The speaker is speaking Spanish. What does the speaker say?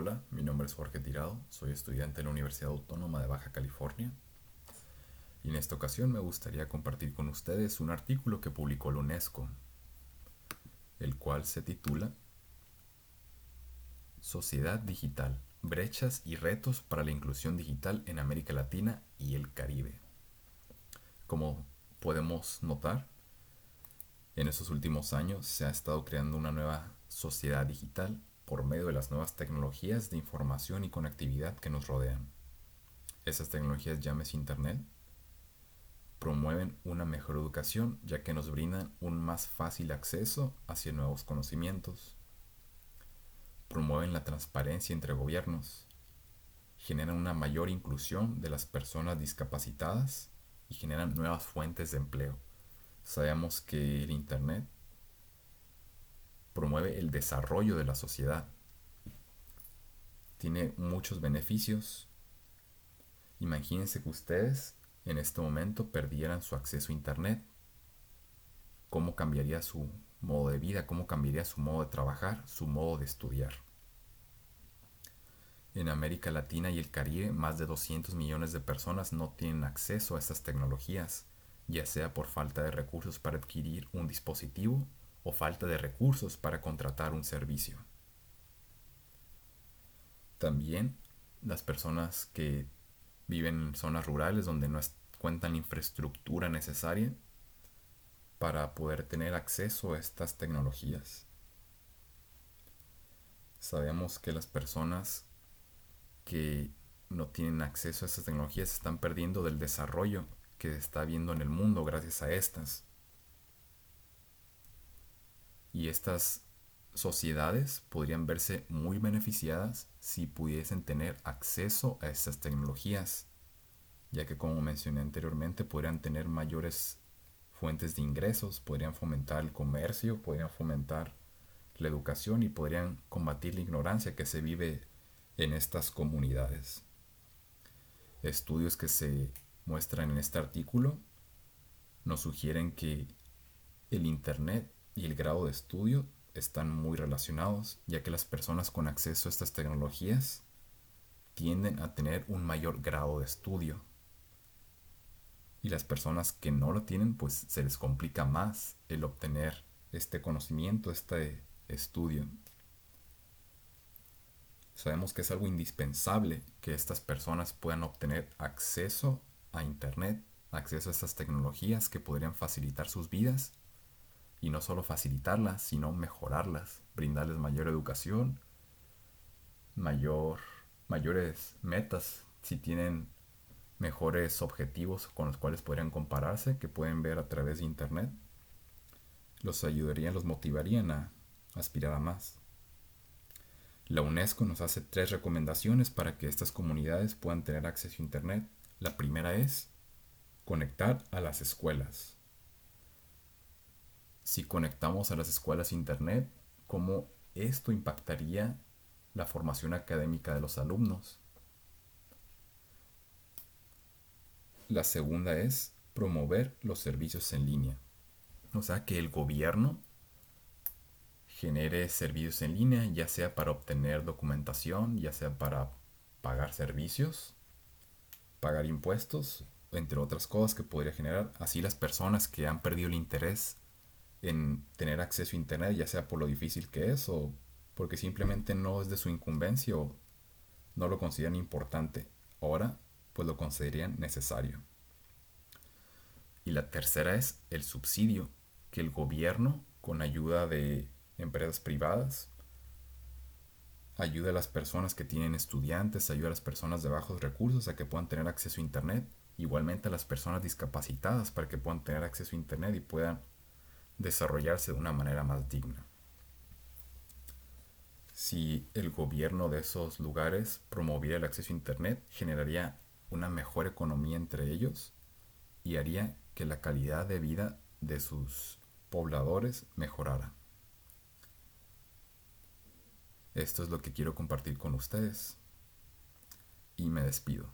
Hola, mi nombre es Jorge Tirado, soy estudiante en la Universidad Autónoma de Baja California y en esta ocasión me gustaría compartir con ustedes un artículo que publicó la UNESCO, el cual se titula Sociedad Digital, brechas y retos para la inclusión digital en América Latina y el Caribe. Como podemos notar, en estos últimos años se ha estado creando una nueva sociedad digital por medio de las nuevas tecnologías de información y conectividad que nos rodean. Esas tecnologías, llámese Internet, promueven una mejor educación ya que nos brindan un más fácil acceso hacia nuevos conocimientos. Promueven la transparencia entre gobiernos. Generan una mayor inclusión de las personas discapacitadas y generan nuevas fuentes de empleo. Sabemos que el Internet promueve el desarrollo de la sociedad. Tiene muchos beneficios. Imagínense que ustedes en este momento perdieran su acceso a Internet. ¿Cómo cambiaría su modo de vida? ¿Cómo cambiaría su modo de trabajar? Su modo de estudiar. En América Latina y el Caribe, más de 200 millones de personas no tienen acceso a estas tecnologías, ya sea por falta de recursos para adquirir un dispositivo o falta de recursos para contratar un servicio. También las personas que viven en zonas rurales donde no cuentan la infraestructura necesaria para poder tener acceso a estas tecnologías. Sabemos que las personas que no tienen acceso a estas tecnologías están perdiendo del desarrollo que se está viendo en el mundo gracias a estas. Y estas sociedades podrían verse muy beneficiadas si pudiesen tener acceso a estas tecnologías, ya que como mencioné anteriormente podrían tener mayores fuentes de ingresos, podrían fomentar el comercio, podrían fomentar la educación y podrían combatir la ignorancia que se vive en estas comunidades. Estudios que se muestran en este artículo nos sugieren que el Internet y el grado de estudio están muy relacionados, ya que las personas con acceso a estas tecnologías tienden a tener un mayor grado de estudio. Y las personas que no lo tienen, pues se les complica más el obtener este conocimiento, este estudio. Sabemos que es algo indispensable que estas personas puedan obtener acceso a Internet, acceso a estas tecnologías que podrían facilitar sus vidas y no solo facilitarlas, sino mejorarlas, brindarles mayor educación, mayor, mayores metas, si tienen mejores objetivos con los cuales podrían compararse, que pueden ver a través de Internet, los ayudarían, los motivarían a aspirar a más. La UNESCO nos hace tres recomendaciones para que estas comunidades puedan tener acceso a Internet. La primera es conectar a las escuelas si conectamos a las escuelas Internet, cómo esto impactaría la formación académica de los alumnos. La segunda es promover los servicios en línea. O sea, que el gobierno genere servicios en línea, ya sea para obtener documentación, ya sea para pagar servicios, pagar impuestos, entre otras cosas que podría generar. Así las personas que han perdido el interés en tener acceso a Internet, ya sea por lo difícil que es o porque simplemente no es de su incumbencia o no lo consideran importante. Ahora, pues lo considerarían necesario. Y la tercera es el subsidio, que el gobierno, con ayuda de empresas privadas, ayuda a las personas que tienen estudiantes, ayuda a las personas de bajos recursos a que puedan tener acceso a Internet, igualmente a las personas discapacitadas para que puedan tener acceso a Internet y puedan desarrollarse de una manera más digna. Si el gobierno de esos lugares promoviera el acceso a Internet, generaría una mejor economía entre ellos y haría que la calidad de vida de sus pobladores mejorara. Esto es lo que quiero compartir con ustedes y me despido.